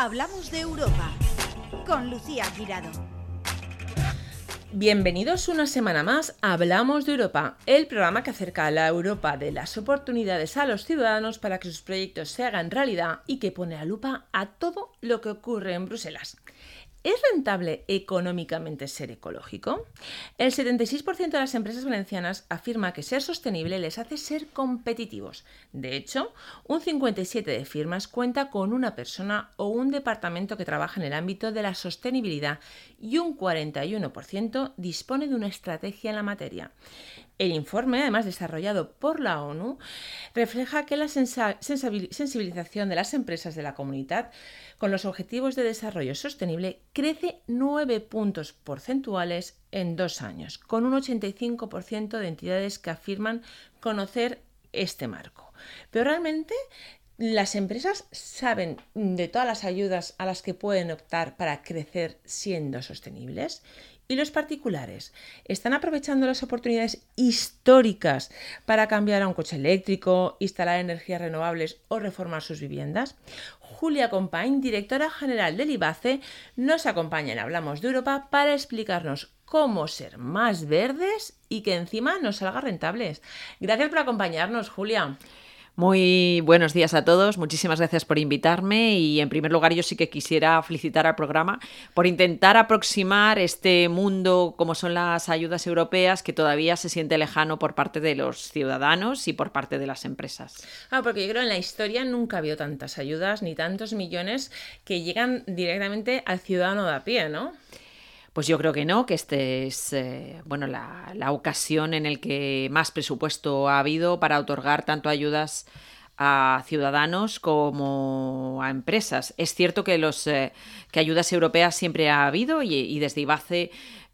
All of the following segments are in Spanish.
Hablamos de Europa con Lucía Girado. Bienvenidos una semana más a Hablamos de Europa, el programa que acerca a la Europa de las oportunidades a los ciudadanos para que sus proyectos se hagan realidad y que pone a lupa a todo lo que ocurre en Bruselas. ¿Es rentable económicamente ser ecológico? El 76% de las empresas valencianas afirma que ser sostenible les hace ser competitivos. De hecho, un 57% de firmas cuenta con una persona o un departamento que trabaja en el ámbito de la sostenibilidad y un 41% dispone de una estrategia en la materia. El informe, además desarrollado por la ONU, refleja que la sensibilización de las empresas de la comunidad con los objetivos de desarrollo sostenible crece 9 puntos porcentuales en dos años, con un 85% de entidades que afirman conocer este marco. Pero realmente las empresas saben de todas las ayudas a las que pueden optar para crecer siendo sostenibles ¿Y los particulares? ¿Están aprovechando las oportunidades históricas para cambiar a un coche eléctrico, instalar energías renovables o reformar sus viviendas? Julia Compañ, directora general del IBACE, nos acompaña en Hablamos de Europa para explicarnos cómo ser más verdes y que encima nos salga rentables. Gracias por acompañarnos, Julia. Muy buenos días a todos, muchísimas gracias por invitarme y en primer lugar yo sí que quisiera felicitar al programa por intentar aproximar este mundo como son las ayudas europeas que todavía se siente lejano por parte de los ciudadanos y por parte de las empresas. Ah, porque yo creo que en la historia nunca habido tantas ayudas ni tantos millones que llegan directamente al ciudadano de a pie, ¿no? Pues yo creo que no, que este es eh, bueno, la, ocasión en la que más presupuesto ha habido para otorgar tanto ayudas a ciudadanos como a empresas. Es cierto que los eh, que ayudas europeas siempre ha habido y, y desde IBACE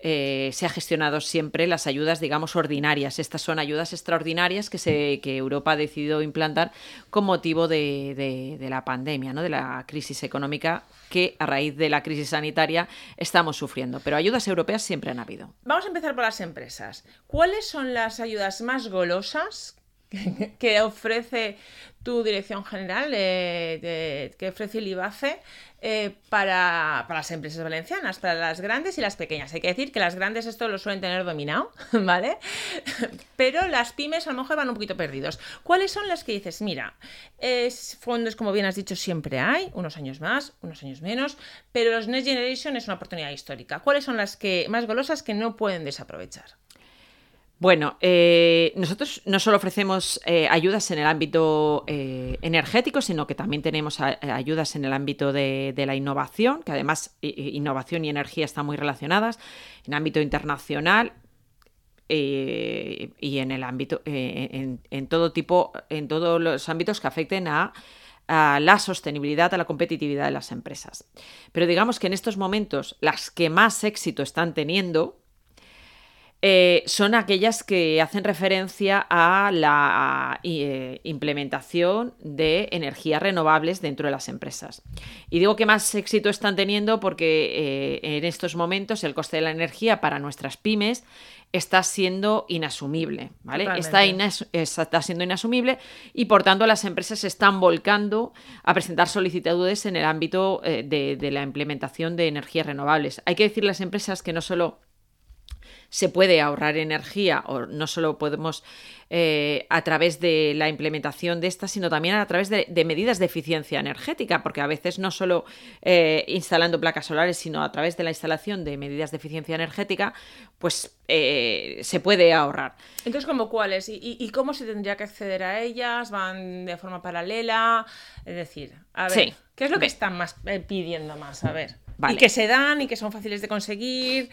eh, se ha gestionado siempre las ayudas, digamos, ordinarias. Estas son ayudas extraordinarias que, se, que Europa ha decidido implantar con motivo de, la pandemia, ¿no? de la crisis económica que a raíz de la crisis sanitaria estamos sufriendo. Pero ayudas europeas siempre han habido. Vamos a empezar por las empresas. ¿Cuáles son las ayudas más golosas que ofrece tu dirección general, que ofrece el IBACE eh, para, las empresas valencianas, para las grandes y las pequeñas. Hay que decir que las grandes esto lo suelen tener dominado, ¿vale? Pero las pymes a lo mejor van un poquito perdidos. ¿Cuáles son las que dices, mira, es, fondos como bien has dicho siempre hay, unos años más, unos años menos, pero los Next Generation es una oportunidad histórica. ¿Cuáles son las que más golosas que no pueden desaprovechar? Bueno, eh, nosotros no solo ofrecemos eh, ayudas en el ámbito eh, energético, sino que también tenemos ayudas en el ámbito de, la innovación, que además innovación y energía están muy relacionadas, en ámbito internacional y en el ámbito, en, todo tipo, en todos los ámbitos que afecten a la sostenibilidad, a la competitividad de las empresas. Pero digamos que en estos momentos las que más éxito están teniendo eh, son aquellas que hacen referencia a la eh, implementación de energías renovables dentro de las empresas. Y digo que más éxito están teniendo porque eh, en estos momentos el coste de la energía para nuestras pymes está siendo inasumible, ¿vale? Está, está, siendo inasumible y por tanto las empresas se están volcando a presentar solicitudes en el ámbito de, de la implementación de energías renovables. Hay que decir a las empresas que no solo se puede ahorrar energía o no solo podemos eh, a través de la implementación de estas, sino también a través de, medidas de eficiencia energética, porque a veces no solo eh, instalando placas solares, sino a través de la instalación de medidas de eficiencia energética, pues eh, se puede ahorrar. Entonces, ¿cómo cuáles? ¿Y, cómo se tendría que acceder a ellas? ¿Van de forma paralela? Es decir, a ver, ¿qué es lo que están más pidiendo más? A ver. Y que se dan y que son fáciles de conseguir.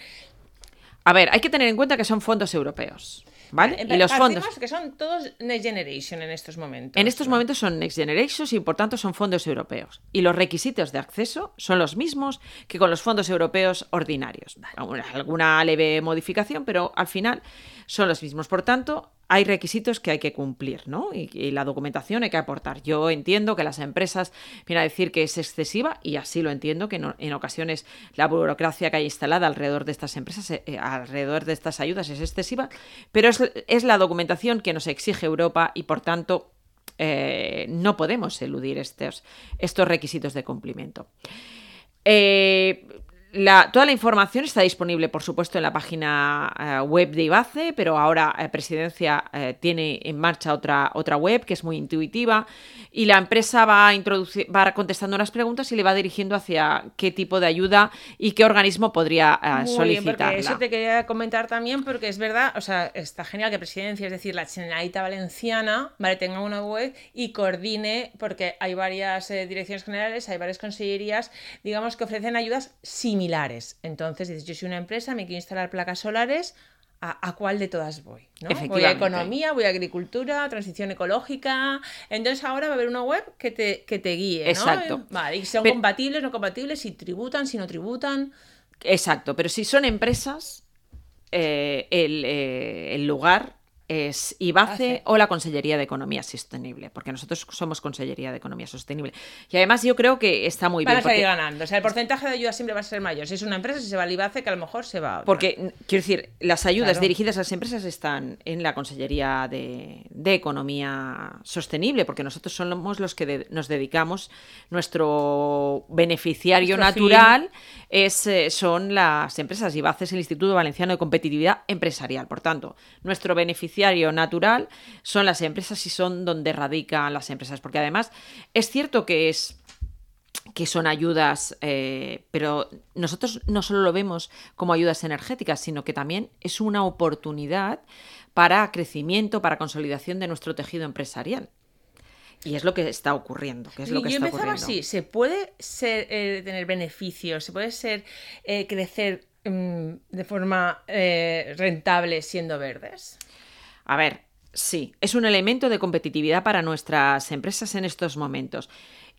A ver, hay que tener en cuenta que son fondos europeos. ¿Vale? Y los fondos. que son todos Next Generation en estos momentos. En estos momentos son Next Generation y por tanto son fondos europeos. Y los requisitos de acceso son los mismos que con los fondos europeos ordinarios. Alguna leve modificación, pero al final son los mismos. Por tanto, hay requisitos que hay que cumplir, ¿no? Y, la documentación hay que aportar. Yo entiendo que las empresas vienen a decir que es excesiva y así lo entiendo, que en ocasiones la burocracia que hay instalada alrededor de estas empresas, eh, eh, alrededor de estas ayudas es excesiva, pero es, la documentación que nos exige Europa y por tanto eh, no podemos eludir estos, requisitos de cumplimiento. Toda la información está disponible, por supuesto, en la página eh, web de IBACE, pero ahora eh, Presidencia eh, tiene en marcha otra, otra web que es muy intuitiva y la empresa va, a va contestando unas preguntas y le va dirigiendo hacia qué tipo de ayuda y qué organismo podría solicitar. Eso te quería comentar también porque es verdad, o sea, está genial que Presidencia, es decir, la Generalitat Valenciana, vale, tenga una web y coordine, porque hay varias direcciones generales, hay varias consellerías, digamos, que ofrecen ayudas similares similares. Entonces dices, yo soy una empresa, me quiero instalar placas solares, ¿a, cuál de todas voy? ¿no? Voy a economía, voy a agricultura, transición ecológica. Entonces ahora va a haber una web que te, que te guíe. ¿no? Exacto. Vale, y son compatibles, no compatibles, si tributan, si no tributan. Exacto, pero si son empresas, eh, el, eh, el lugar es IBACE o la Consellería de Economía Sostenible, porque nosotros somos Consellería de Economía Sostenible. Y además yo creo que está muy bien. Salir ganando. O sea, el porcentaje de ayuda siempre va a ser mayor. Si es una empresa, si se va al IBACE, que a lo mejor se va a Porque, quiero decir, las ayudas dirigidas a las empresas están en la Consellería de, Economía Sostenible, porque nosotros somos los que nos dedicamos, nuestro beneficiario natural es, eh, son las empresas IBACE, es el Instituto Valenciano de Competitividad Empresarial. Por tanto, nuestro beneficiario natural son las empresas y son donde radican las empresas. Porque además es cierto que es que son ayudas, eh, pero nosotros no solo lo vemos como ayudas energéticas, sino que también es una oportunidad para crecimiento, para consolidación de nuestro tejido empresarial. Y es lo que está ocurriendo. Que es lo que yo está empezaba así, se puede ser, eh, tener beneficios, se puede ser eh, crecer mm, de forma rentable siendo verdes. A ver, sí, es un elemento de competitividad para nuestras empresas en estos momentos.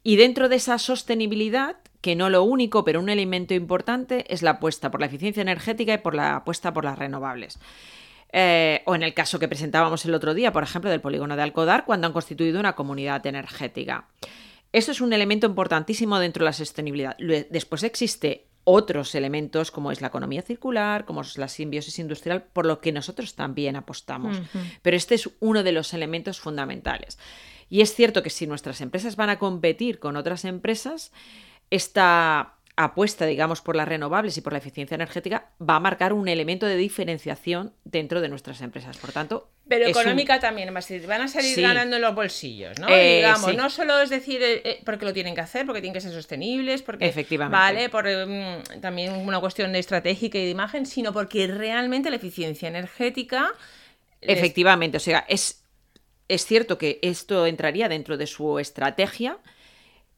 Y dentro de esa sostenibilidad, que no lo único, pero un elemento importante, es la apuesta por la eficiencia energética y por la apuesta por las renovables. Eh, o en el caso que presentábamos el otro día, por ejemplo, del polígono de Alcodar, cuando han constituido una comunidad energética. Eso es un elemento importantísimo dentro de la sostenibilidad. Después existe otros elementos como es la economía circular, como es la simbiosis industrial, por lo que nosotros también apostamos. Pero este es uno de los elementos fundamentales. Y es cierto que si nuestras empresas van a competir con otras empresas, esta apuesta, digamos, por las renovables y por la eficiencia energética va a marcar un elemento de diferenciación dentro de nuestras empresas. Por tanto, pero económica también, van a salir ganando en los bolsillos, ¿no? Eh, digamos, no solo es decir eh, eh, porque lo tienen que hacer, porque tienen que ser sostenibles, porque Efectivamente. vale, por mm, también una cuestión de estratégica y de imagen, sino porque realmente la eficiencia energética Efectivamente, o sea, es, es cierto que esto entraría dentro de su estrategia,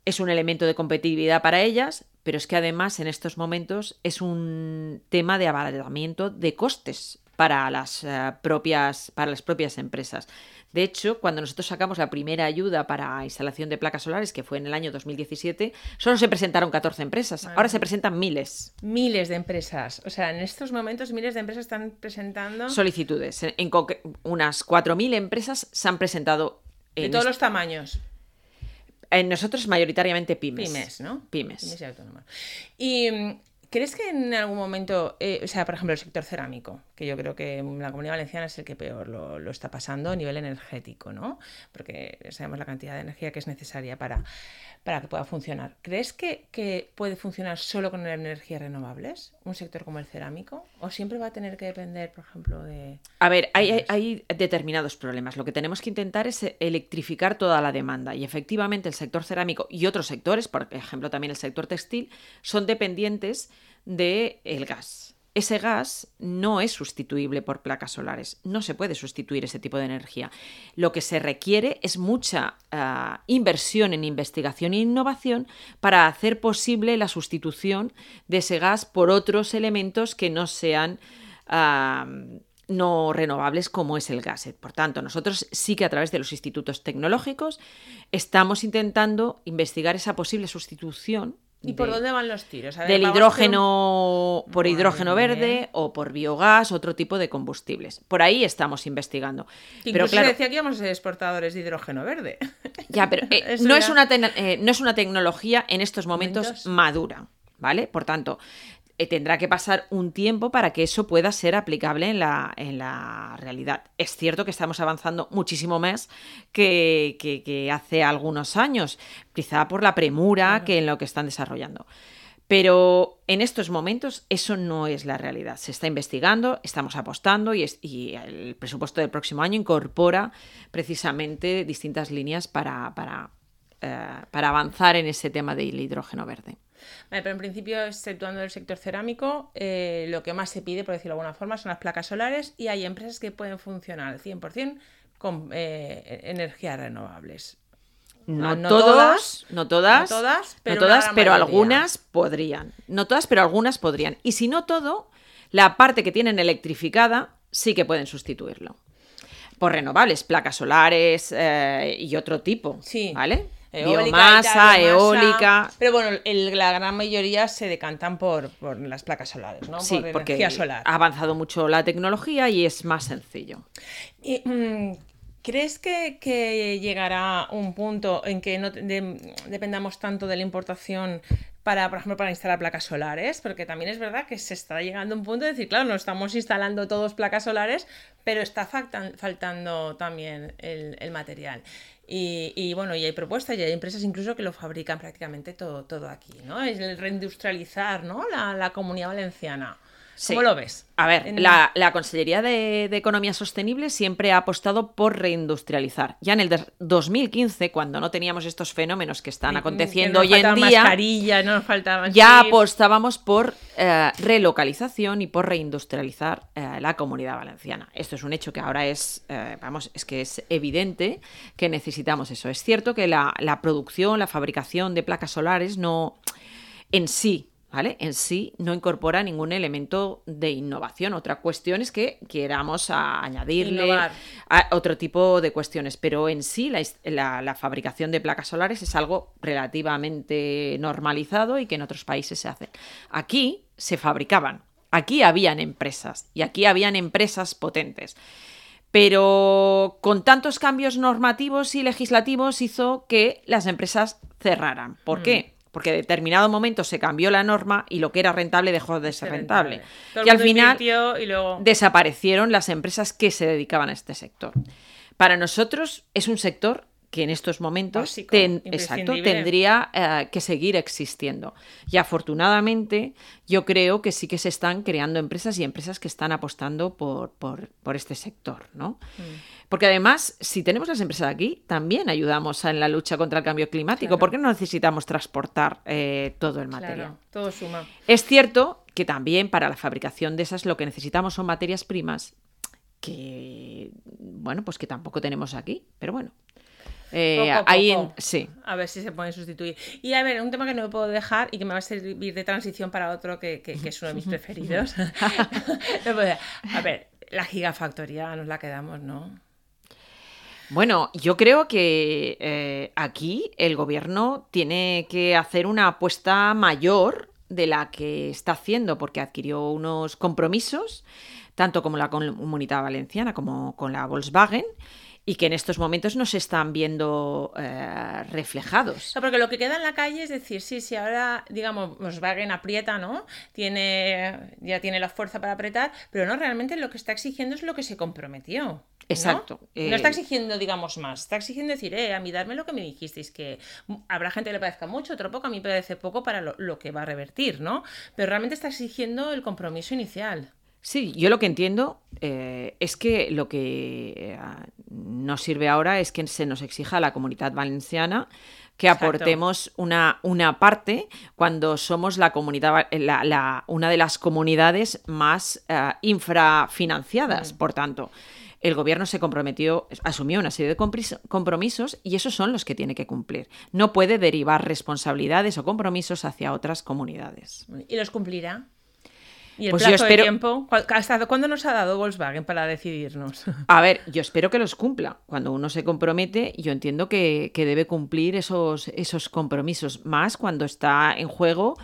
es un elemento de competitividad para ellas, pero es que además en estos momentos es un tema de abaratamiento de costes para las, eh, propias, para las propias empresas. De hecho, cuando nosotros sacamos la primera ayuda para instalación de placas solares, que fue en el año 2017, solo se presentaron 14 empresas. Ahora se presentan miles. Miles de empresas. O sea, en estos momentos miles de empresas están presentando... Solicitudes. En, unas 4.000 empresas se han presentado... de todos los tamaños. En nosotros mayoritariamente pymes. Pymes, ¿no? Pymes. pymes y autónomas. Y mm, ¿Crees que en algún momento, eh, o sea, por ejemplo, el sector cerámico, que yo creo que la comunidad valenciana es el que peor lo, está pasando a nivel energético, ¿no? Porque sabemos la cantidad de energía que es necesaria para, para que pueda funcionar. ¿Crees que, puede funcionar solo con energías renovables, un sector como el cerámico? ¿O siempre va a tener que depender, por ejemplo, de... A ver, hay, hay determinados problemas. Lo que tenemos que intentar es electrificar toda la demanda. Y efectivamente el sector cerámico y otros sectores, por ejemplo también el sector textil, son dependientes del el gas. Ese gas no es sustituible por placas solares, no se puede sustituir ese tipo de energía. Lo que se requiere es mucha ah, inversión en investigación e innovación para hacer posible la sustitución de ese gas por otros elementos que no sean ah, no renovables como es el gas. Por tanto, nosotros sí que a través de los institutos tecnológicos estamos intentando investigar esa posible sustitución ¿Y por dónde van los tiros? del hidrógeno por hidrógeno verde o por biogás, otro tipo de combustibles. Por ahí estamos investigando. pero claro, decía que íbamos a ser exportadores de hidrógeno verde. Ya, pero eh, no, es una eh, no es una tecnología en estos momentos, madura, ¿vale? Por tanto, tendrá que pasar un tiempo para que eso pueda ser aplicable en la, en la realidad. Es cierto que estamos avanzando muchísimo más que, que- que hace algunos años, quizá por la premura que en lo que están desarrollando. Pero en estos momentos eso no es la realidad. Se está investigando, estamos apostando y, es- y el presupuesto del próximo año incorpora precisamente distintas líneas para, para, eh, para avanzar en ese tema del hidrógeno verde. Vale, pero en principio, exceptuando el sector cerámico, eh, lo que más se pide, por decirlo de alguna forma, son las placas solares y hay empresas que pueden funcionar al 100% con eh, energías renovables. No, no todos, todas, no todas, no todas, pero no todas, una gran pero mayoría. algunas podrían. No todas, pero algunas podrían. Y si no todo, la parte que tienen electrificada sí que pueden sustituirlo. Por renovables, placas solares eh, y otro tipo. Sí. ¿Vale? Eólica biomasa, eólica. Pero bueno, el- la gran mayoría se decantan por, por las placas solares, ¿no? Sí, por porque solar. ha avanzado mucho la tecnología y es más sencillo. Y, mm, ¿Crees que, que llegará un punto en que no de- dependamos tanto de la importación para, por ejemplo, para instalar placas solares? Porque también es verdad que se está llegando a un punto de decir, claro, no estamos instalando todos placas solares, pero está faltan- faltando también el, el material. Y, y, bueno, y hay propuestas y hay empresas incluso que lo fabrican prácticamente todo, todo aquí, ¿no? Es el reindustrializar, ¿no? La, la comunidad valenciana. ¿Cómo Sí. lo ves? A ver, En- la, la Consellería de, de Economía Sostenible siempre ha apostado por reindustrializar. Ya en el de- 2015, cuando no teníamos estos fenómenos que están que aconteciendo nos hoy en día, mascarillas, no nos faltaban ya chips. apostábamos por eh, relocalización y por reindustrializar eh, la comunidad valenciana. Esto es un hecho que ahora es, eh, vamos, es que es evidente que necesitamos eso. Es cierto que la, la producción, la fabricación de placas solares no en sí, ¿vale? En sí no incorpora ningún elemento de innovación. Otra cuestión es que queramos añadirle a otro tipo de cuestiones, pero en sí la, is- la- la fabricación de placas solares es algo relativamente normalizado y que en otros países se hace. Aquí se fabricaban, aquí habían empresas y aquí habían empresas potentes. Pero con tantos cambios normativos y legislativos hizo que las empresas cerraran. ¿Por qué? Porque en determinado momento se cambió la norma y lo que era rentable dejó de ser rentable. Y al final invirtió y luego... desaparecieron las empresas que se dedicaban a este sector. Para nosotros es un sector que en estos momentos Básico, ten- exacto, tendría eh, que seguir existiendo. Y afortunadamente yo creo que sí que se están creando empresas y empresas que están apostando por, por- por este sector. ¿no? Mm. Porque además, si tenemos las empresas aquí, también ayudamos en la lucha contra el cambio climático. Claro. ¿Por qué no necesitamos transportar eh, todo el material? Claro, todo suma. Es cierto que también para la fabricación de esas lo que necesitamos son materias primas que, bueno, pues que tampoco tenemos aquí, pero bueno. Eh, Poco a ahí poco. en- sí. A ver si se pueden sustituir. Y a ver, un tema que no me puedo dejar y que me va a servir de transición para otro que, que- que es uno de mis preferidos. No puedo- a ver, la gigafactoría nos la quedamos, ¿no? Bueno, yo creo que eh, aquí el gobierno tiene que hacer una apuesta mayor de la que está haciendo, porque adquirió unos compromisos, tanto como la comunidad valenciana como con la Volkswagen, y que en estos momentos no se están viendo eh, reflejados. porque lo que queda en la calle es decir, sí, sí, ahora, digamos, Volkswagen aprieta, ¿no? Tiene, ya tiene la fuerza para apretar, pero no, realmente lo que está exigiendo es lo que se comprometió. Exacto. No Eh, está exigiendo, digamos, más. Está exigiendo decir, eh, a mí darme lo que me dijisteis, que habrá gente que le parezca mucho, otro poco, a mí me parece poco para lo, lo que va a revertir, ¿no? Pero realmente está exigiendo el compromiso inicial. Sí, yo lo que entiendo eh, es que lo que eh, nos sirve ahora es que se nos exija a la comunidad valenciana que Exacto. aportemos una, una parte cuando somos la comunidad, va- la- la- una de las comunidades más eh, infrafinanciadas. Mm. Por tanto, el gobierno se comprometió, asumió una serie de compromisos y esos son los que tiene que cumplir. No puede derivar responsabilidades o compromisos hacia otras comunidades. ¿Y los cumplirá? ¿Y el Pues yo plazo espero- de tiempo? ¿Cuál- ¿Hasta cuándo nos ha dado Volkswagen para decidirnos? A ver, yo espero que los cumpla. Cuando uno se compromete, yo entiendo que, que debe cumplir esos, esos compromisos, más cuando está en juego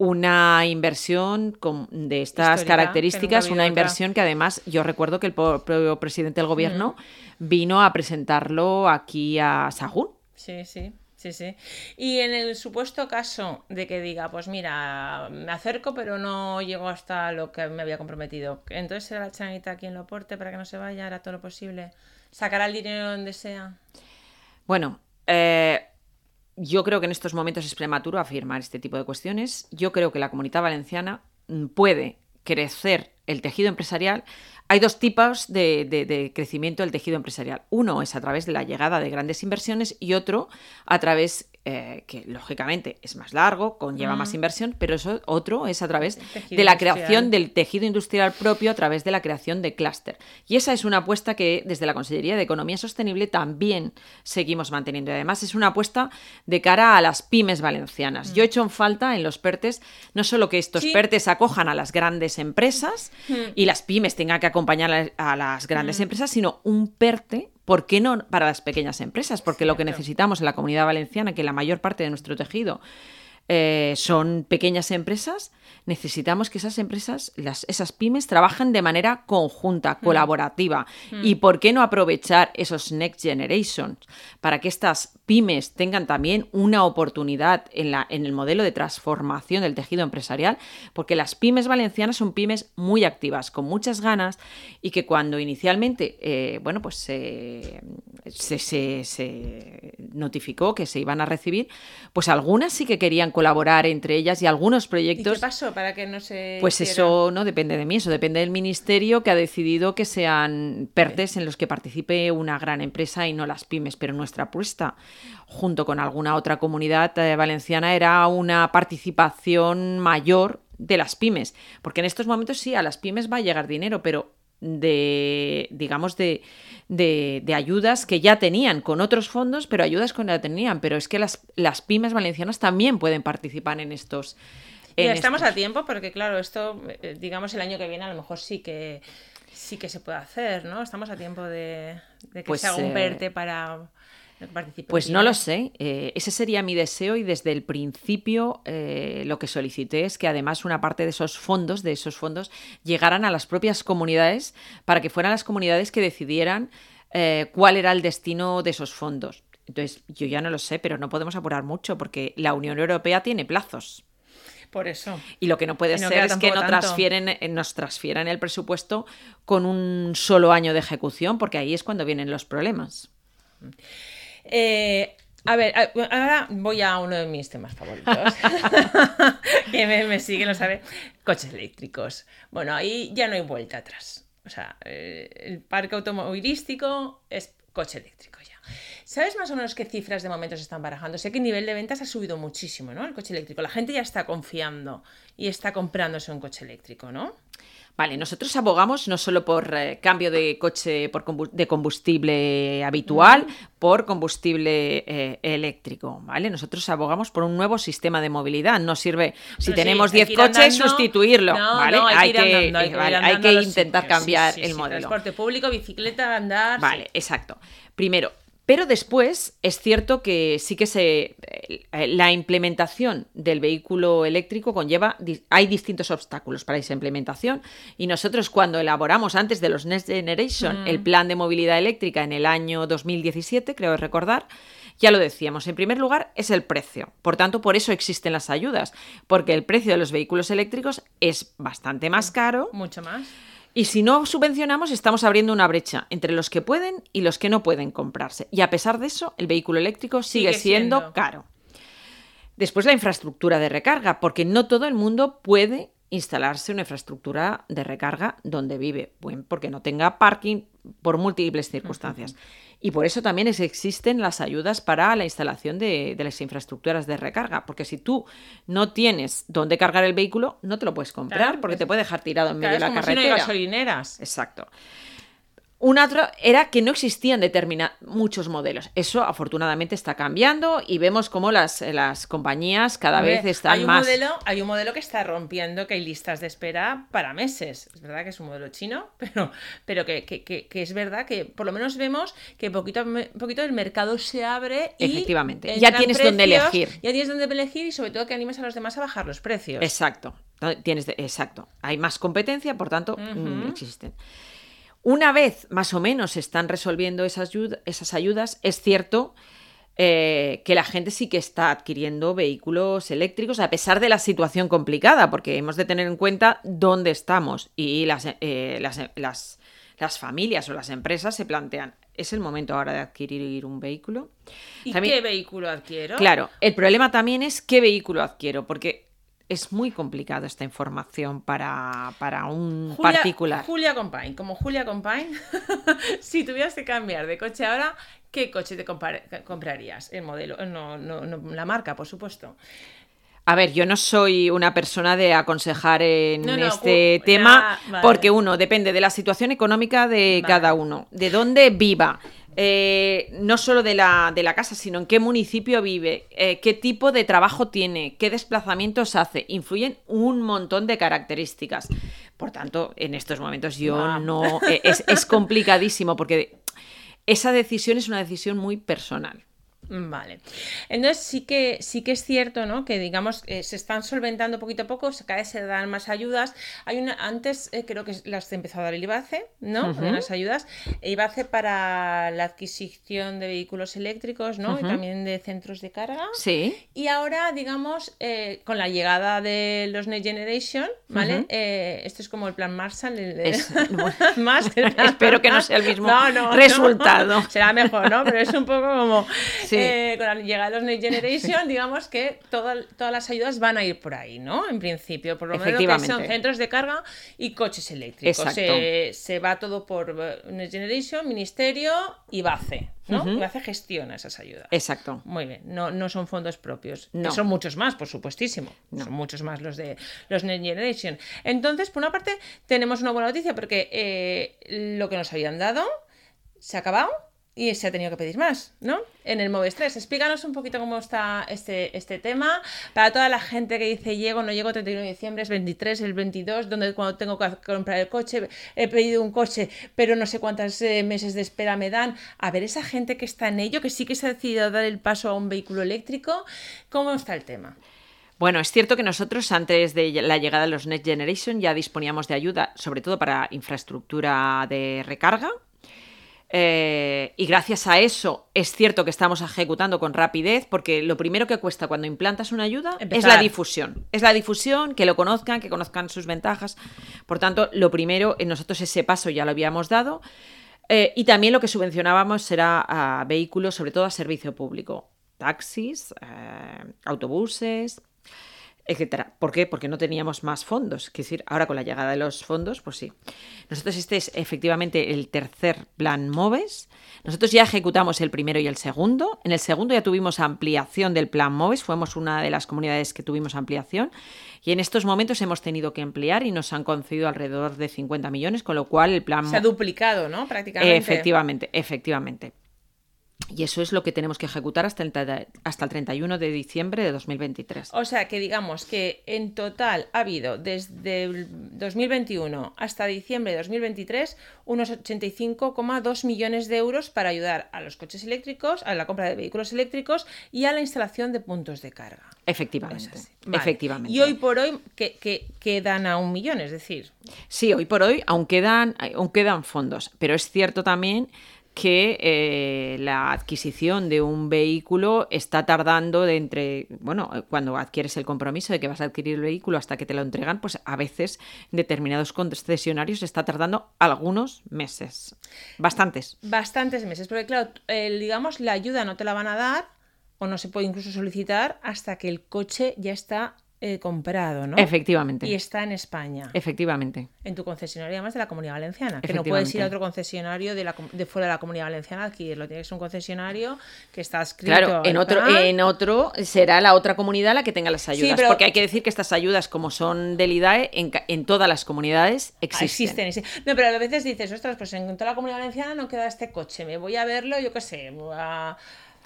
una inversión con- de estas características, una otra. inversión que además yo recuerdo que el propio presidente del gobierno vino a presentarlo aquí a Sahagún. sí, sí. Sí, sí. Y en el supuesto caso de que diga, pues mira, me acerco pero no llego hasta lo que me había comprometido, entonces será la chanita quien lo aporte para que no se vaya, hará todo lo posible, sacará el dinero donde sea. Bueno, eh, yo creo que en estos momentos es prematuro afirmar este tipo de cuestiones. Yo creo que la comunidad valenciana puede crecer el tejido empresarial hay dos tipos de, crecimiento del tejido empresarial. Uno es a través de la llegada de grandes inversiones y otro a través, eh, que lógicamente es más largo, conlleva más inversión, pero eso otro es a través de la creación del tejido industrial propio, a través de la creación de clúster. Y esa es una apuesta que desde la Consellería de Economía Sostenible también seguimos manteniendo. Y además es una apuesta de cara a las pymes valencianas. Yo he hecho en falta en los PERTES no solo que estos PERTES acojan a las grandes empresas y las pymes tengan que acompañar a las grandes mm. empresas, sino un PERTE, ¿por qué no para las pequeñas empresas? Porque lo que necesitamos en la comunidad valenciana, que la mayor parte de nuestro tejido eh, son pequeñas empresas, necesitamos que esas empresas, las, esas pymes, trabajen de manera conjunta, mm. colaborativa. Mm. ¿Y por qué no aprovechar esos Next Generations para que estas pymes tengan también una oportunidad en, la, en el modelo de transformación del tejido empresarial? Porque las pymes valencianas son pymes muy activas, con muchas ganas y que cuando inicialmente, eh, bueno, pues se, se notificó que se iban a recibir, pues algunas sí que querían colaborar entre ellas y algunos proyectos. ¿Y qué pasó para que no se.? Pues eso no depende de mí, eso depende del ministerio que ha decidido que sean PERTES en los que participe una gran empresa y no las pymes. Pero nuestra apuesta, junto con alguna otra comunidad eh, valenciana, era una participación mayor de las pymes. Porque en estos momentos sí, a las pymes va a llegar dinero, pero de, digamos, de, de, ayudas que ya tenían con otros fondos, pero ayudas que ya tenían. Pero es que las, las pymes valencianas también pueden participar en estos. y estamos a tiempo porque, claro, esto, eh, digamos, el año que viene a lo mejor sí que sí que se puede hacer, ¿no? Estamos a tiempo de, que pues, se haga un eh, para pues no lo sé. Eh, ese sería mi deseo y desde el principio eh, lo que solicité es que además una parte de esos fondos, de esos fondos, llegaran a las propias comunidades para que fueran las comunidades que decidieran eh, cuál era el destino de esos fondos. Entonces, yo ya no lo sé, pero no podemos apurar mucho porque la Unión Europea tiene plazos. Por eso. Y lo que no puede ser es que no transfieren, nos transfieran el presupuesto con un solo año de ejecución, porque ahí es cuando vienen los problemas. Eh, a ver, ahora voy a uno de mis temas favoritos. que me, me sigue, lo sabe. Coches eléctricos. Bueno, ahí ya no hay vuelta atrás. O sea, eh, el parque automovilístico es coche eléctrico ya. ¿Sabes más o menos qué cifras de momento se están barajando? Sé que el nivel de ventas ha subido muchísimo, ¿no? El coche eléctrico. La gente ya está confiando y está comprándose un coche eléctrico, ¿no? Vale, nosotros abogamos no solo por eh, cambio de coche por de combustible habitual, por combustible eh, eléctrico, ¿vale? Nosotros abogamos por un nuevo sistema de movilidad. No sirve, si tenemos 10 coches, sustituirlo, ¿vale? hay, que, intentar cambiar el modelo. transporte público, bicicleta, andar. Vale, exacto. Primero, pero después es cierto que sí que se eh, la implementación del vehículo eléctrico conlleva hay distintos obstáculos para esa implementación y nosotros cuando elaboramos antes de los Next Generation mm. el plan de movilidad eléctrica en el año 2017, creo recordar, ya lo decíamos, en primer lugar es el precio. Por tanto, por eso existen las ayudas, porque el precio de los vehículos eléctricos es bastante más caro. Mucho más. Y si no subvencionamos, estamos abriendo una brecha entre los que pueden y los que no pueden comprarse. Y a pesar de eso, el vehículo eléctrico sigue, siendo, caro. Después la infraestructura de recarga, porque no todo el mundo puede instalarse una infraestructura de recarga donde vive, bueno, porque no tenga parking por múltiples circunstancias. Y por eso también existen las ayudas para la instalación de, las infraestructuras de recarga, porque si tú no tienes dónde cargar el vehículo, no te lo puedes comprar porque te puede dejar tirado en medio de la carretera. gasolineras. Exacto. Una otra era que no existían muchos modelos. Eso afortunadamente está cambiando y vemos cómo las, las compañías cada vez están hay un más. Modelo, hay un modelo que está rompiendo, que hay listas de espera para meses. Es verdad que es un modelo chino, pero, pero que, que, que, es verdad que por lo menos vemos que poquito, poquito el mercado se abre. Y Efectivamente. Ya tienes donde elegir. Ya tienes donde elegir y sobre todo que animes a los demás a bajar los precios. Exacto. Tienes exacto. Hay más competencia, por tanto, mm, existen. Una vez más o menos se están resolviendo esas, ayudas, es cierto eh, que la gente sí que está adquiriendo vehículos eléctricos a pesar de la situación complicada, porque hemos de tener en cuenta dónde estamos y las, eh, las, las, las familias o las empresas se plantean, ¿es el momento ahora de adquirir un vehículo? ¿Y También- qué vehículo adquiero? Claro, el problema también es qué vehículo adquiero, porque es muy complicado esta información para, para un Julia, particular. Julia Compain, como Julia Compain, si tuvieras que cambiar de coche ahora, ¿qué coche te comprarías? El modelo, no, no, no, la marca, por supuesto. A ver, yo no soy una persona de aconsejar en No, no, este tema, ya, vale. porque uno, depende de la situación económica de Vale. cada uno, de dónde viva, eh, no solo de la, de la casa, sino en qué municipio vive, eh, qué tipo de trabajo tiene, qué desplazamientos hace, influyen un montón de características. Por tanto, en estos momentos yo no... eh, Es, es complicadísimo, porque esa decisión es una decisión muy personal. Vale. Entonces sí que sí que es cierto, ¿no? Que digamos eh, se están solventando poquito a poco, se cada vez se dan más ayudas. Hay una antes eh, creo que las empezó a dar el IBACE, ¿no? Ujú. Unas ayudas. IBACE para la adquisición de vehículos eléctricos, ¿no? Y también de centros de carga. Sí. Y ahora, digamos, eh, con la llegada de los Next Generation, ¿vale? Eh, esto es como el plan Marshall. el de- Es- Espero que no sea el mismo No, no, no. resultado. Será mejor, ¿no? Pero es un poco como Sí. Eh, con la llegada de los Next Generation, digamos que toda- todas las ayudas van a ir por ahí, ¿no? En principio, por lo menos que son centros de carga y coches eléctricos. Se, se va todo por eh, Next Generation, Ministerio y BACE, ¿no? Ujú. Y BACE gestiona esas ayudas. Exacto. Muy bien, no, no son fondos propios. que No. Son muchos más, por supuestísimo. No. Son muchos más los de los Next Generation. Entonces, por una parte, tenemos una buena noticia porque eh, lo que nos habían dado se ha acabado y se ha tenido que pedir más, ¿no? En el Moves 3. Explícanos un poquito cómo está este, este tema. Para toda la gente que dice llego, no llego 31 de diciembre, es 23, el 22, donde cuando tengo que comprar el coche, he pedido un coche, pero no sé cuántos eh, meses de espera me dan. A ver, esa gente que está en ello, que sí que se ha decidido dar el paso a un vehículo eléctrico, ¿cómo está el tema? Bueno, es cierto que nosotros antes de la llegada de los Next Generation ya disponíamos de ayuda, sobre todo para infraestructura de recarga. Eh, y gracias a eso es cierto que estamos ejecutando con rapidez, porque lo primero que cuesta cuando implantas una ayuda es la difusión. Es la difusión, que lo conozcan, que conozcan sus ventajas. Por tanto, lo primero, eh, nosotros ese paso ya lo habíamos dado. Eh, y también lo que subvencionábamos era a vehículos, sobre todo a servicio público. Taxis, eh, autobuses, etcétera. ¿Por qué? Porque no teníamos más fondos. Es decir, ahora con la llegada de los fondos, pues sí. Nosotros este es efectivamente el tercer plan MOVES. Nosotros ya ejecutamos el primero y el segundo. En el segundo ya tuvimos ampliación del plan MOVES. Fuimos una de las comunidades que tuvimos ampliación. Y en estos momentos hemos tenido que ampliar y nos han concedido alrededor de 50 millones, con lo cual el plan Se ha duplicado, ¿no? Prácticamente. Efectivamente, efectivamente. Y eso es lo que tenemos que ejecutar hasta el, hasta el 31 de diciembre de 2023. O sea que digamos que en total ha habido desde el 2021 hasta diciembre de 2023 unos 85,2 millones de euros para ayudar a los coches eléctricos, a la compra de vehículos eléctricos y a la instalación de puntos de carga. Efectivamente. Vale. Efectivamente. Y hoy por hoy que, que- quedan a un millón, es decir, Sí, hoy por hoy aún quedan, aún quedan fondos, pero es cierto también que eh, la adquisición de un vehículo está tardando de entre, bueno, cuando adquieres el compromiso de que vas a adquirir el vehículo hasta que te lo entregan, pues a veces determinados concesionarios está tardando algunos meses, bastantes. bastantes meses. Porque claro, digamos, la ayuda no te la van a dar o no se puede incluso solicitar hasta que el coche ya está eh, comprado, ¿no? Efectivamente. Y está en España. Efectivamente. en tu concesionario además de la Comunidad Valenciana. Que no puedes ir a otro concesionario de, la, de fuera de la Comunidad Valenciana a adquirirlo. Tiene que ser un concesionario que está escrito. Claro, en otro, ¿verdad? en otro será la otra comunidad la que tenga las ayudas. pero- Porque hay que decir que estas ayudas, como son del IDAE, en, en todas las comunidades existen. existen, existen. No, pero a veces dices, ostras, pues en toda la Comunidad Valenciana no queda este coche. Me voy a verlo, yo qué sé, a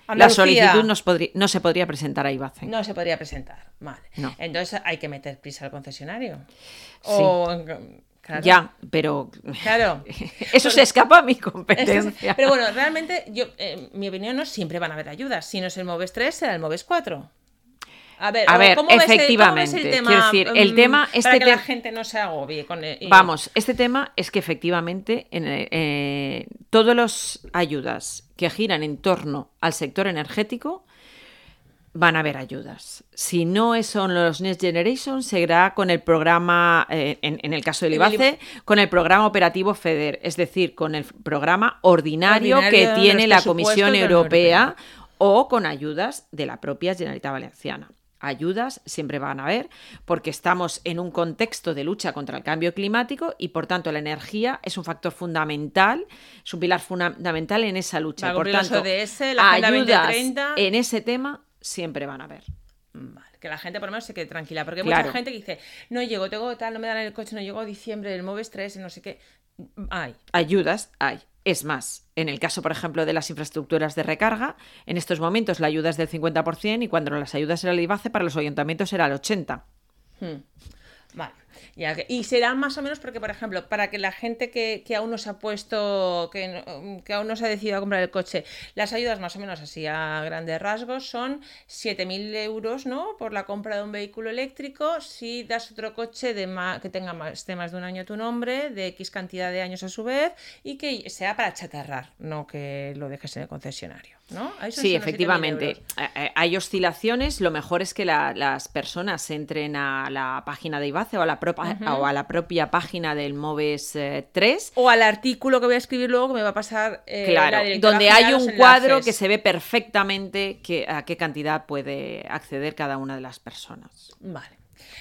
La solicitud nos no se podría presentar a IBACE. No se podría presentar. Vale. No. Entonces hay que meter prisa al concesionario. Sí. O, claro. Ya, pero Claro. eso se escapa a mi competencia. Pero bueno, realmente, yo, eh, mi opinión no siempre van a haber ayudas. Si no es el Moves 3, será el Moves 4. A ver, A ver, ¿cómo ves el- cómo ves efectivamente, el tema, quiero decir, el mm, tema- para este que la te- gente no se agobie con el- Vamos, este tema es que efectivamente en, eh, eh, todas las ayudas que giran en torno al sector energético van a haber ayudas. Si no son los Next Generation, será con el programa, eh, en, en el caso del IBACE, con el programa operativo FEDER, es decir, con el programa ordinario, Ordinario que tiene la Comisión Europea o con ayudas de la propia Generalitat Valenciana. Ayudas siempre van a haber porque estamos en un contexto de lucha contra el cambio climático y por tanto la energía es un factor fundamental, es un pilar fundamental en esa lucha. Y por tanto, ODS, la Agenda ayudas 2030. en ese tema siempre van a haber. Vale, que la gente por lo menos se quede tranquila. Porque hay Claro. mucha gente que dice, no llego, tengo tal, no me dan el coche, no llego a diciembre, el Moves 3, no sé qué. Ay, Ayudas hay. Es más, en el caso, por ejemplo, de las infraestructuras de recarga, en estos momentos la ayuda es del 50% y cuando las ayudas era el IBACE, para los ayuntamientos era el 80%. Hmm. Vale. Ya y serán más o menos porque, por ejemplo, para que la gente que, que aún no se ha puesto, que, que aún no se ha decidido a comprar el coche, las ayudas más o menos así a grandes rasgos son 7.000 euros, ¿no? Por la compra de un vehículo eléctrico si das otro coche de ma- que tenga más, esté más de un año tu nombre, de X cantidad de años a su vez y que sea para chatarrar, no que lo dejes en el concesionario, ¿no? Sí, solo 7.000 efectivamente. Eh, eh, Hay oscilaciones. Lo mejor es que la- las personas entren a la página de IBACE o a la, propa- o a la propia página del MOVES eh, 3. O al artículo que voy a escribir luego que me va a pasar eh, la Claro, donde hay un cuadro que se ve perfectamente que, a qué cantidad puede acceder cada una de las personas Vale.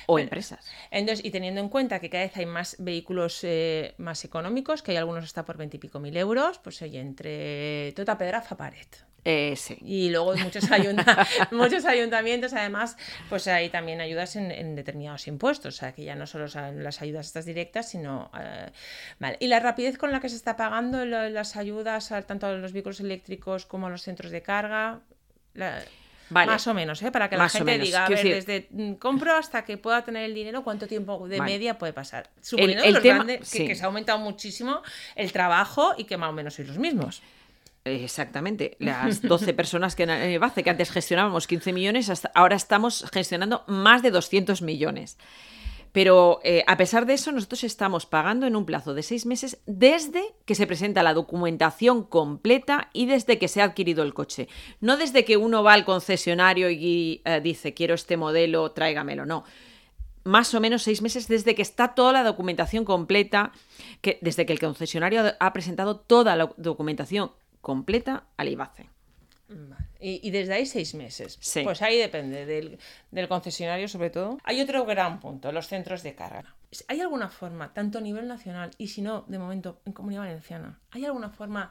o Bueno, empresas. Entonces, y teniendo en cuenta que cada vez hay más vehículos eh, más económicos, que hay algunos hasta por 20 y pico mil euros, pues oye, entre tota pedra fa pared. Eh, sí. Y luego muchos, ayunta- muchos ayuntamientos, además, pues hay también ayudas en, en determinados impuestos, o sea, que ya no solo son las ayudas estas directas, sino... eh, vale. Y la rapidez con la que se está pagando lo- las ayudas a- tanto a los vehículos eléctricos como a los centros de carga, la- Vale. más o menos, ¿eh? para que Más la gente diga, a ver, decir- desde mm, compro hasta que pueda tener el dinero, ¿cuánto tiempo de Vale. media puede pasar? Suponiendo el los tema- grandes- que, que se ha aumentado muchísimo el trabajo y que más o menos sois los mismos. Exactamente. Las 12 personas que en el BACE, que antes gestionábamos 15 millones, hasta ahora estamos gestionando más de 200 millones. Pero eh, a pesar de eso, nosotros estamos pagando en un plazo de seis meses desde que se presenta la documentación completa y desde que se ha adquirido el coche. No desde que uno va al concesionario y eh, dice, quiero este modelo, tráigamelo. No. Más o menos seis meses desde que está toda la documentación completa, que, desde que el concesionario ha- ha presentado toda la documentación completa al IBACE. Vale. Y, y desde ahí seis meses. Sí. Pues ahí depende del, del concesionario, sobre todo. Hay otro gran punto, los centros de carga. ¿Hay alguna forma, tanto a nivel nacional y si no, de momento, en Comunidad Valenciana, ¿hay alguna forma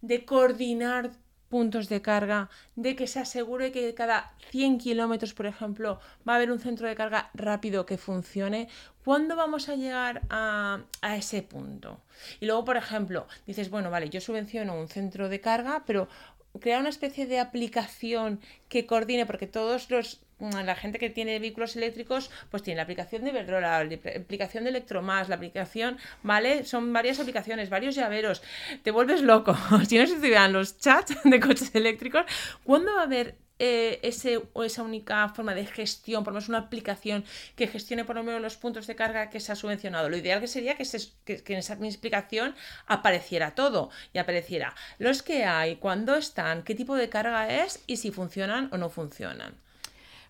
de coordinar puntos de carga, de que se asegure que cada 100 kilómetros, por ejemplo, va a haber un centro de carga rápido que funcione? ¿Cuándo vamos a llegar a, a ese punto? Y luego, por ejemplo, dices, bueno, vale, yo subvenciono un centro de carga, pero crear una especie de aplicación que coordine, porque todos los la gente que tiene vehículos eléctricos, pues tiene la aplicación de Iberdrola, la aplicación de Electromas, la aplicación, ¿vale? Son varias aplicaciones, varios llaveros. Te vuelves loco. Si no se estudian los chats de coches eléctricos, ¿cuándo va a haber eh, ese, o esa única forma de gestión, por lo menos una aplicación que gestione por lo menos los puntos de carga que se ha subvencionado. Lo ideal que sería que, que, en esa explicación apareciera todo y apareciera los que hay, cuándo están, qué tipo de carga es y si funcionan o no funcionan.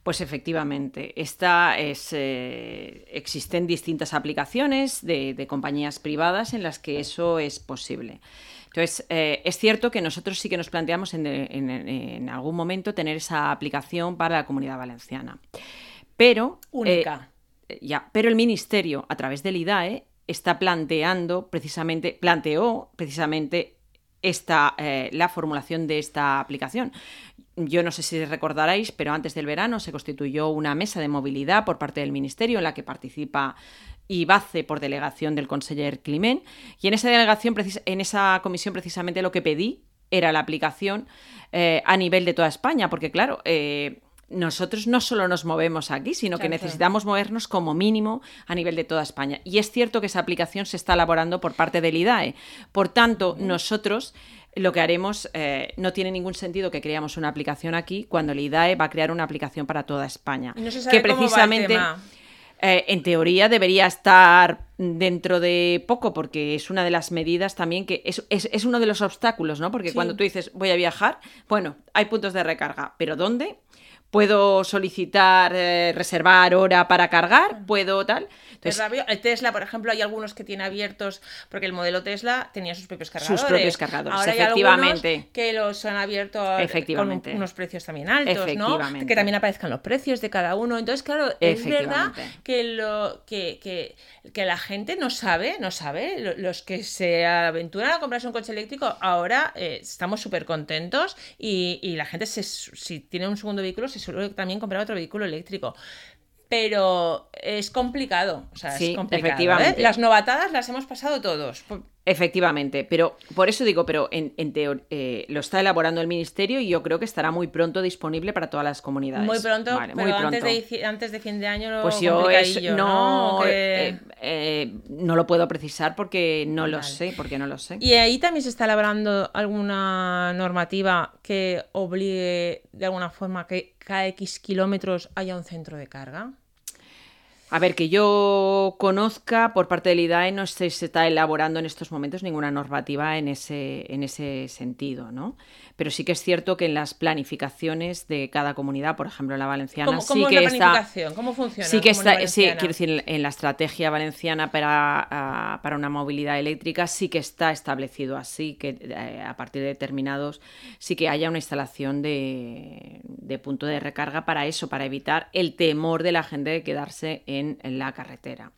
Pues efectivamente, esta es, eh, existen distintas aplicaciones de, de, compañías privadas en las que eso es posible. Entonces, eh, es cierto que nosotros sí que nos planteamos en, en, en, algún momento tener esa aplicación para la comunidad valenciana. Pero. Única. Eh, ya, pero el Ministerio, a través del IDAE, está planteando precisamente, planteó precisamente esta, eh, la formulación de esta aplicación. Yo no sé si recordaréis, pero antes del verano se constituyó una mesa de movilidad por parte del Ministerio en la que participa IBACE por delegación del conseller Climent. Y en esa delegación, en esa comisión, precisamente lo que pedí era la aplicación eh, a nivel de toda España, porque claro, eh, nosotros no solo nos movemos aquí, sino claro, que necesitamos claro. movernos como mínimo a nivel de toda España. Y es cierto que esa aplicación se está elaborando por parte del IDAE. Por tanto, nosotros lo que haremos, eh, no tiene ningún sentido que creamos una aplicación aquí cuando el IDAE va a crear una aplicación para toda España. No se sabe que cómo va el precisamente, tema. eh, en teoría, debería estar dentro de poco, porque es una de las medidas también que es, es- es uno de los obstáculos, ¿no? Porque Sí. cuando tú dices voy a viajar, bueno, hay puntos de recarga, pero ¿dónde? ¿Puedo solicitar, eh, reservar hora para cargar? ¿Puedo tal? Es Entonces. El Tesla, por ejemplo, hay algunos que tiene abiertos, porque el modelo Tesla tenía sus propios cargadores. propios cargadores, Ahora hay efectivamente. algunos que los han abierto Efectivamente. con unos precios también altos, ¿no? Que también aparezcan los precios de cada uno. Entonces, claro, es verdad que lo que, que, que la gente no sabe, no sabe. Lo- Los que se aventuran a comprarse un coche eléctrico ahora eh, estamos súper contentos y, y la gente, se, si tiene un segundo vehículo, se suele también comprar otro vehículo eléctrico. Pero es complicado, o sea, Sí, es complicado. efectivamente. ¿eh? Las novatadas las hemos pasado todos. Efectivamente, pero por eso digo, pero en, en eh, lo está elaborando el ministerio y yo creo que estará muy pronto disponible para todas las comunidades. Muy pronto, Vale, pero muy Antes, pronto. de, dici- antes de fin de año Pues yo es- no, ¿no? Que- eh, no lo puedo precisar porque no lo sé, porque no lo sé. Y ahí también se está elaborando alguna normativa que obligue de alguna forma que cada X kilómetros haya un centro de carga. A ver, que yo conozca por parte del IDAE no se, se está elaborando en estos momentos ninguna normativa en ese, en ese sentido, ¿no? Pero sí que es cierto que en las planificaciones de cada comunidad, por ejemplo en la valenciana, ¿Cómo, sí cómo es que la está... planificación? ¿Cómo funciona? Sí que está, sí, quiero decir, en la estrategia valenciana para, ah, para una movilidad eléctrica sí que está establecido así, que eh, a partir de determinados sí que haya una instalación de, de punto de recarga para eso, para evitar el temor de la gente de quedarse en, en la carretera.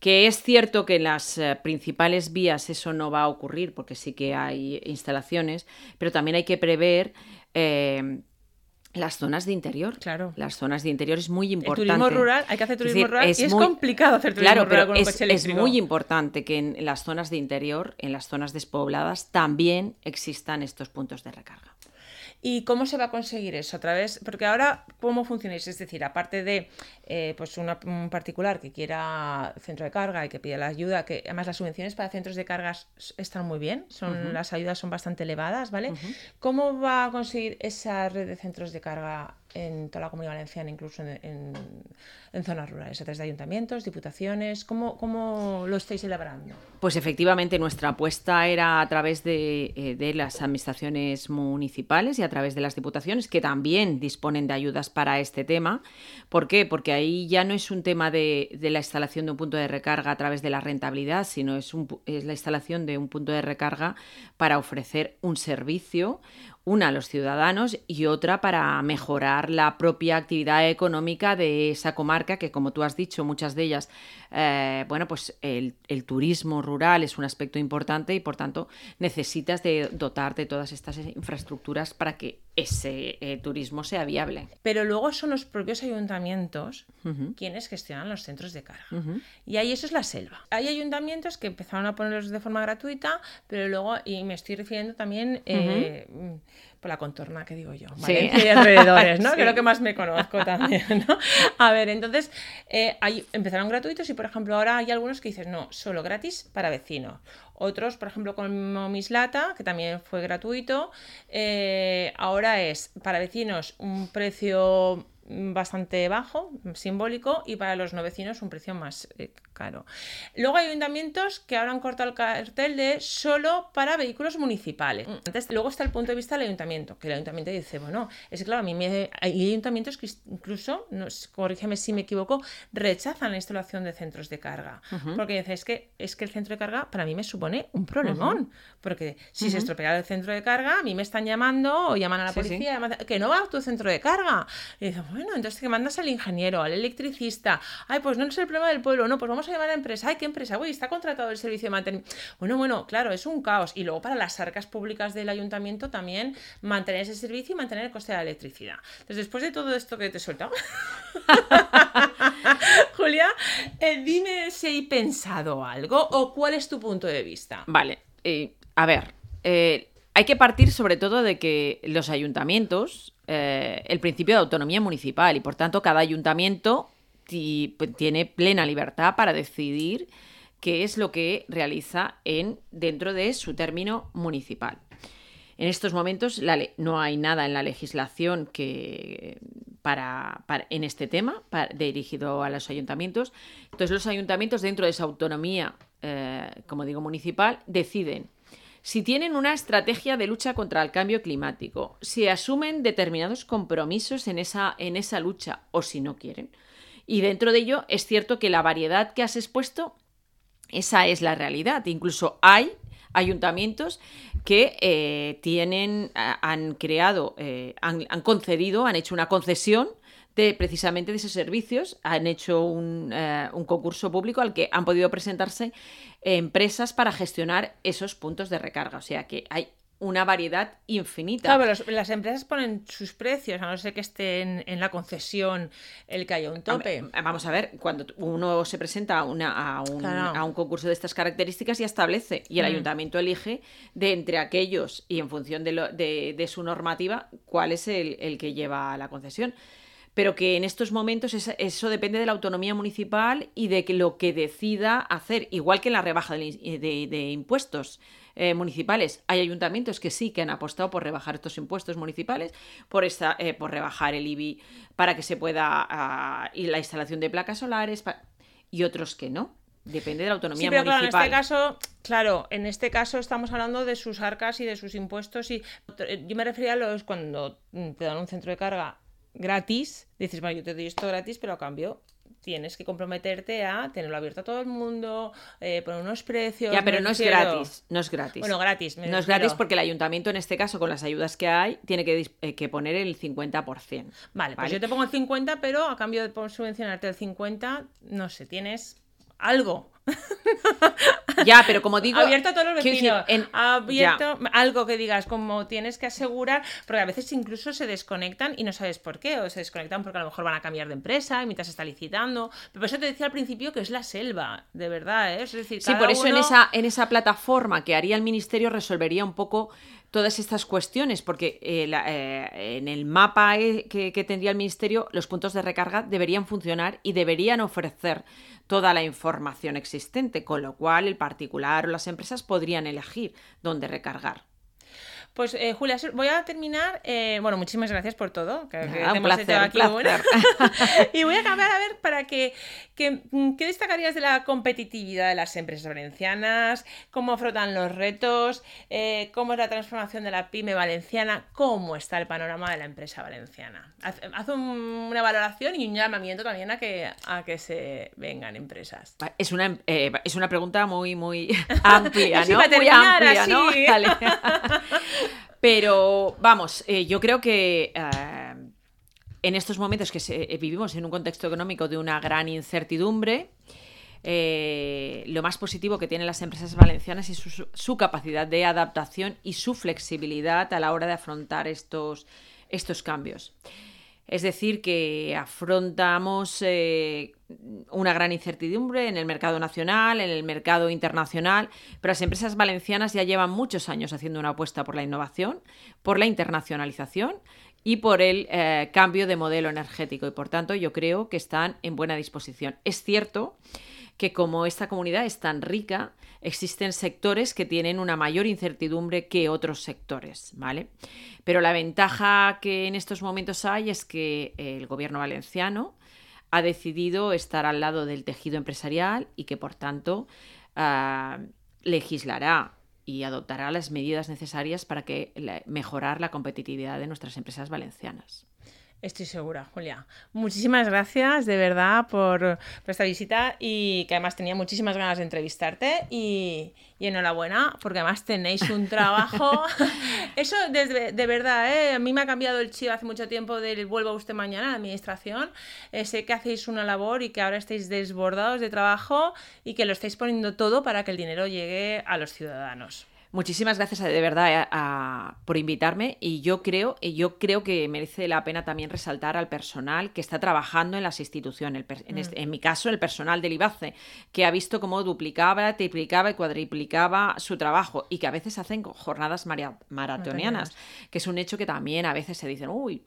Que es cierto que en las eh, principales vías eso no va a ocurrir porque sí que hay instalaciones, pero también hay que prever eh, las zonas de interior. Claro. Las zonas de interior es muy El importante. turismo rural, hay que hacer Es turismo decir, rural y es muy- complicado hacer turismo Claro, rural pero con un es, es muy importante que en las zonas de interior, en las zonas despobladas, también existan estos puntos de recarga. ¿Y cómo se va a conseguir eso? A través, porque ahora, ¿cómo funcionáis? Es decir, aparte de eh, pues una- un particular que quiera centro de carga y que pida la ayuda, que además las subvenciones para centros de cargas están muy bien, son, las ayudas son bastante elevadas, ¿vale? ¿Cómo va a conseguir esa red de centros de carga en toda la comunidad valenciana, incluso en, en- en zonas rurales, a través de ayuntamientos, diputaciones? ¿Cómo, cómo lo estáis elaborando? Pues efectivamente nuestra apuesta era a través de, eh, de las administraciones municipales y a través de las diputaciones que también disponen de ayudas para este tema. ¿Por qué? Porque ahí ya no es un tema de, la instalación de un punto de recarga a través de la rentabilidad, sino es la instalación de un punto de recarga para ofrecer un servicio, una a los ciudadanos y otra para mejorar la propia actividad económica de esa comarca, que como tú has dicho, muchas de ellas, eh, bueno, pues el, el turismo rural es un aspecto importante y por tanto necesitas de dotar de todas estas infraestructuras para que ese eh, turismo sea viable. Pero luego son los propios ayuntamientos quienes gestionan los centros de carga. Y ahí eso es la selva. Hay ayuntamientos que empezaron a ponerlos de forma gratuita, pero luego, y me estoy refiriendo también eh, mm, por la contorna que digo yo, Sí. Valencia y alrededores, ¿no? Sí. Que es lo que más me conozco también, ¿no? A ver, entonces, eh, hay- empezaron gratuitos y, por ejemplo, ahora hay algunos que dicen, no, solo gratis para vecinos. Otros, por ejemplo, como Mislata, que también fue gratuito, eh, ahora es para vecinos un precio bastante bajo, simbólico, y para los no vecinos un precio más eh, caro. Luego hay ayuntamientos que ahora han cortado el cartel de solo para vehículos municipales. Antes, luego está el punto de vista del ayuntamiento, que el ayuntamiento dice, bueno, es que claro, a mí me, hay ayuntamientos que incluso, no, corrígeme si me equivoco, rechazan la instalación de centros de carga. Porque dicen, es que, es que el centro de carga para mí me supone un problemón. Porque si se estropea el centro de carga, a mí me están llamando o llaman a la Sí, sí. policía, llaman- que no va a tu centro de carga. Y dicen, bueno, entonces que mandas al ingeniero, al electricista. Ay, pues no es el problema del pueblo, no, pues vamos la empresa. Ay, ¿qué empresa? Uy, está contratado el servicio de mantenimiento. Bueno, bueno, claro, es un caos. Y luego para las arcas públicas del ayuntamiento también mantener ese servicio y mantener el coste de la electricidad. Entonces, después de todo esto que te he soltado, Julia, eh, dime si hay pensado algo o cuál es tu punto de vista. Vale, eh, a ver, eh, hay que partir sobre todo de que los ayuntamientos, el principio de autonomía municipal y por tanto cada ayuntamiento tiene plena libertad para decidir qué es lo que realiza en, dentro de su término municipal. En estos momentos no hay nada en la legislación que para, en este tema dirigido a los ayuntamientos. Entonces los ayuntamientos dentro de esa autonomía, eh, como digo, municipal, deciden si tienen una estrategia de lucha contra el cambio climático, si asumen determinados compromisos en esa, en esa lucha o si no quieren. Y dentro de ello es cierto que la variedad que has expuesto, esa es la realidad. Incluso hay ayuntamientos que eh, tienen, han creado, eh, han, concedido, han hecho una concesión de, precisamente de esos servicios, han hecho un, eh, un, concurso público al que han podido presentarse empresas para gestionar esos puntos de recarga. O sea que hay una variedad infinita. Claro, las empresas ponen sus precios, a no ser que esté en, la concesión el que haya un tope. Vamos a ver, cuando uno se presenta a, una, a, un, concurso de estas características, ya establece y el mm. ayuntamiento elige de entre aquellos y en función de, su normativa cuál es el, que lleva la concesión pero que en estos momentos eso depende de la autonomía municipal y de que lo que decida hacer, igual que en la rebaja de impuestos. Eh, municipales. Hay ayuntamientos que sí que han apostado por rebajar estos impuestos municipales, por, esta, eh, por rebajar el IBI para que se pueda uh, y la instalación de placas solares y otros que no. Depende de la autonomía pero municipal. Claro, en este caso, claro, en este caso estamos hablando de sus arcas y de sus impuestos. Y yo me refería a los cuando te dan un centro de carga gratis, dices, bueno, yo te doy esto gratis, pero a cambio tienes que comprometerte a tenerlo abierto a todo el mundo, eh, poner unos precios. Ya, pero no es gratis, no es gratis. Bueno, gratis. no es gratis porque el ayuntamiento, en este caso, con las ayudas que hay, tiene que, eh, que poner el 50%. Vale, pues yo te pongo el 50%, pero a cambio de subvencionarte el 50%, no sé, tienes algo. Ya, pero como digo. Abierto a todos los vecinos. abierto algo que digas, como tienes que asegurar, porque a veces incluso se desconectan y no sabes por qué, o se desconectan porque a lo mejor van a cambiar de empresa y mientras está licitando. Pero por eso te decía al principio que es la selva, de verdad, ¿eh? Es decir, sí, por eso en, esa, en esa plataforma que haría el ministerio resolvería un poco todas estas cuestiones, porque eh, eh, en el mapa que, que, tendría el Ministerio, los puntos de recarga deberían funcionar y deberían ofrecer toda la información existente, con lo cual el particular o las empresas podrían elegir dónde recargar. Pues eh, Julia, voy a terminar. Eh, bueno, muchísimas gracias por todo. Que, un placer, aquí, y voy a acabar a ver para que, mm, ¿qué destacarías de la competitividad de las empresas valencianas? ¿Cómo afrontan los retos? Eh, ¿Cómo es la transformación de la pyme valenciana? ¿Cómo está el panorama de la empresa valenciana? Haz, una valoración y un llamamiento también a que, a que se vengan empresas. Es una, es una pregunta muy, muy amplia, ¿no? muy amplia, ¿no? Pero vamos, eh, yo creo que eh, en estos momentos que eh, vivimos en un contexto económico de una gran incertidumbre, lo más positivo que tienen las empresas valencianas es su, capacidad de adaptación y su flexibilidad a la hora de afrontar estos, estos cambios. Es decir, que afrontamos eh, una gran incertidumbre en el mercado nacional, en el mercado internacional, pero las empresas valencianas ya llevan muchos años haciendo una apuesta por la innovación, por la internacionalización y por el eh, cambio de modelo energético. Y por tanto, yo creo que están en buena disposición. Es cierto que como esta comunidad es tan rica, existen sectores que tienen una mayor incertidumbre que otros sectores, ¿vale? Pero la ventaja que en estos momentos hay es que el gobierno valenciano ha decidido estar al lado del tejido empresarial y que por tanto ah, legislará y adoptará las medidas necesarias para que mejorar la competitividad de nuestras empresas valencianas. Estoy segura, Julia. Muchísimas gracias de verdad por, esta visita y que además tenía muchísimas ganas de entrevistarte y, enhorabuena porque además tenéis un trabajo. Eso desde, de verdad, ¿eh? a mí me ha cambiado el chip hace mucho tiempo del vuelvo a usted mañana a la administración. Eh, sé que hacéis una labor y que ahora estáis desbordados de trabajo y que lo estáis poniendo todo para que el dinero llegue a los ciudadanos. Muchísimas gracias de verdad eh, por invitarme y yo creo, y yo creo que merece la pena también resaltar al personal que está trabajando en las instituciones, mm. en, mi caso el personal del IBACE, que ha visto cómo duplicaba, triplicaba y cuadriplicaba su trabajo y que a veces hacen jornadas maratonianas, que es un hecho que también a veces se dicen, uy,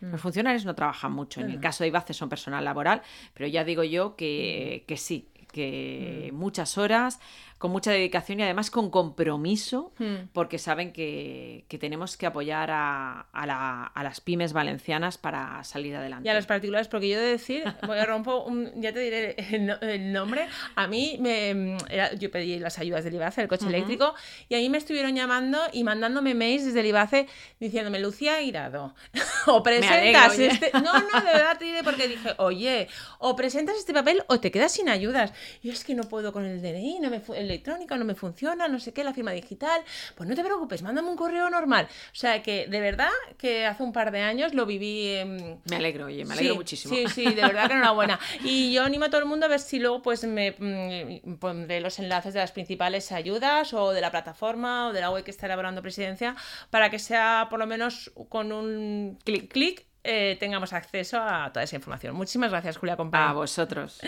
mm. los funcionarios no trabajan mucho. En el caso de IBACE son personal laboral, pero ya digo yo que, que sí, que mm. muchas horas con mucha dedicación y además con compromiso, Hmm. porque saben que, que tenemos que apoyar a, a la- a las pymes valencianas para salir adelante. Y a los particulares, porque yo he de decir, voy a rompo, un- ya te diré el, el nombre. A mí, me, era- yo pedí las ayudas del IBACE, el coche eléctrico, y a mí me estuvieron llamando y mandándome mails desde el IBACE diciéndome, Lucía Aguirado, o presentas alegro, este. No, no, de verdad te diré, porque dije, oye, o presentas este papel o te quedas sin ayudas. Y es que no puedo con el DNI, no me fu- electrónico, no me funciona, no sé qué, la firma digital. Pues no te preocupes, mándame un correo normal. O sea que de verdad que hace un par de años lo viví. em, Me alegro, oye, me alegro Sí, muchísimo. Sí, sí, de verdad que enhorabuena. Y yo animo a todo el mundo a ver si luego pues me mm, pondré los enlaces de las principales ayudas o de la plataforma o de la web que está elaborando Presidencia para que sea por lo menos con un clic clic eh, tengamos acceso a toda esa información. Muchísimas gracias, Julia A Compañía. vosotros.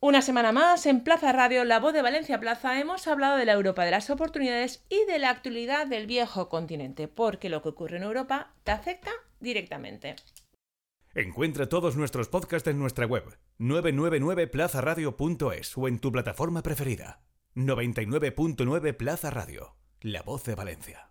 Una semana más en Plaza Radio, La Voz de Valencia Plaza, hemos hablado de la Europa de las oportunidades y de la actualidad del viejo continente, porque lo que ocurre en Europa te afecta directamente. Encuentra todos nuestros podcasts en nuestra web 999plazaradio.es o en tu plataforma preferida. 99.9 Plaza Radio, la voz de Valencia.